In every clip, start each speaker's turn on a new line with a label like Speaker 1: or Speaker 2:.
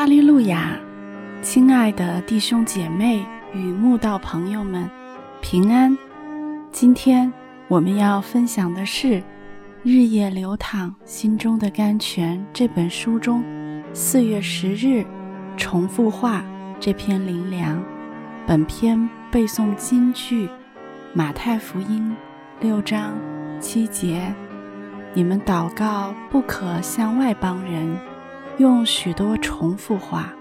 Speaker 1: 哈利路亚，亲爱的弟兄姐妹与慕道朋友们，平安！今天我们要分享的是《日夜流淌心中的甘泉》这本书中四月十日重复话这篇灵粮。本篇背诵金句：马太福音六章七节。你们祷告不可向外邦人用许多重复话，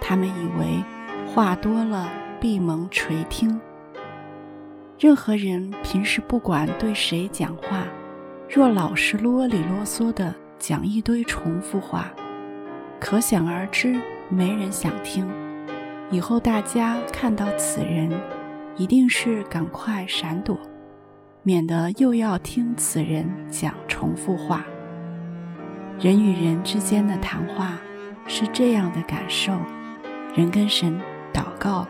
Speaker 1: 他们以为话多了必蒙垂听。任何人平时不管对谁讲话，若老是啰里啰嗦的讲一堆重复话，可想而知没人想听。以后大家看到此人，一定是赶快闪躲。免得又要听此人讲重复话。人与人之间的谈话是这样的感受，人跟神祷告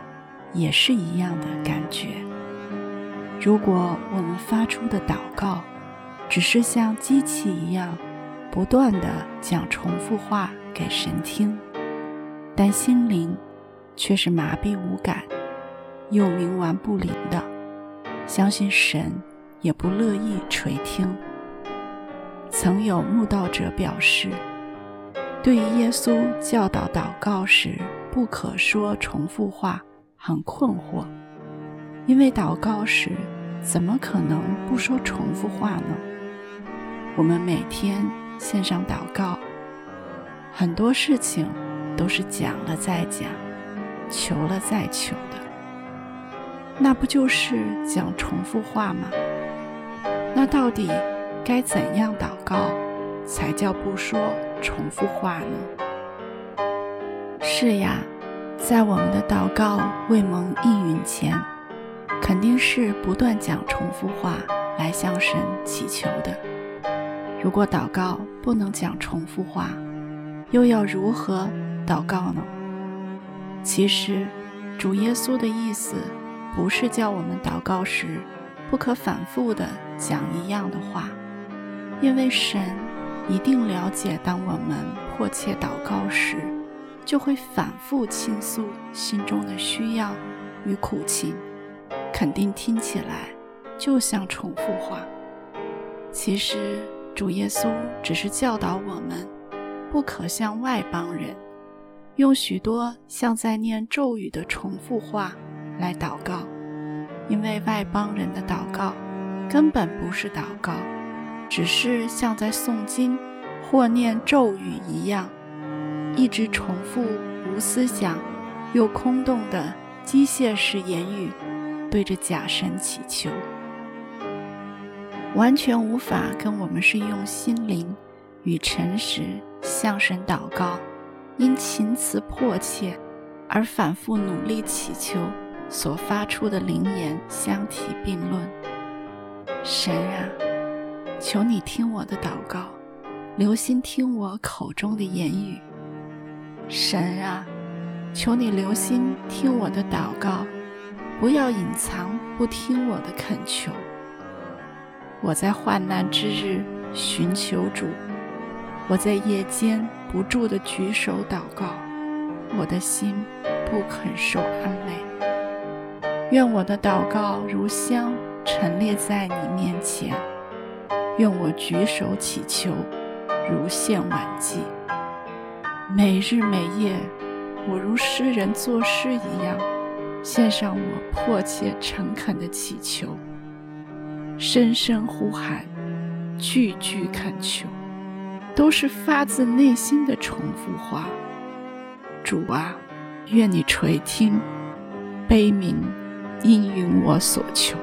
Speaker 1: 也是一样的感觉。如果我们发出的祷告只是像机器一样不断的讲重复话给神听，但心灵却是麻痹无感又冥顽不灵的，相信神。也不乐意垂听。曾有慕道者表示，对于耶稣教导祷告时不可说重复话很困惑，因为祷告时怎么可能不说重复话呢？我们每天线上祷告，很多事情都是讲了再讲，求了再求的，那不就是讲重复话吗？那到底该怎样祷告才叫不说重复话呢？是呀，在我们的祷告未蒙应允前，肯定是不断讲重复话来向神祈求的。如果祷告不能讲重复话，又要如何祷告呢？其实，主耶稣的意思不是叫我们祷告时。不可反复地讲一样的话，因为神一定了解，当我们迫切祷告时，就会反复倾诉心中的需要与苦情，肯定听起来就像重复话。其实主耶稣只是教导我们，不可向外邦人用许多像在念咒语的重复话来祷告。因为外邦人的祷告根本不是祷告，只是像在诵经或念咒语一样，一直重复无思想又空洞的机械式言语，对着假神祈求，完全无法跟我们是用心灵与诚实向神祷告，因情辞迫切而反复努力祈求。所发出的灵言相提并论。神啊，求你听我的祷告，留心听我口中的言语。神啊，求你留心听我的祷告，不要隐藏不听我的恳求。我在患难之日寻求主，我在夜间不住的举手祷告，我的心不肯受安慰。愿我的祷告如香陈列在你面前，愿我举手祈求如献晚祭。每日每夜，我如诗人作诗一样，献上我迫切诚恳的祈求，声声呼喊，句句恳求，都是发自内心的重复话。主啊，愿你垂听，悲鸣。应允我所求。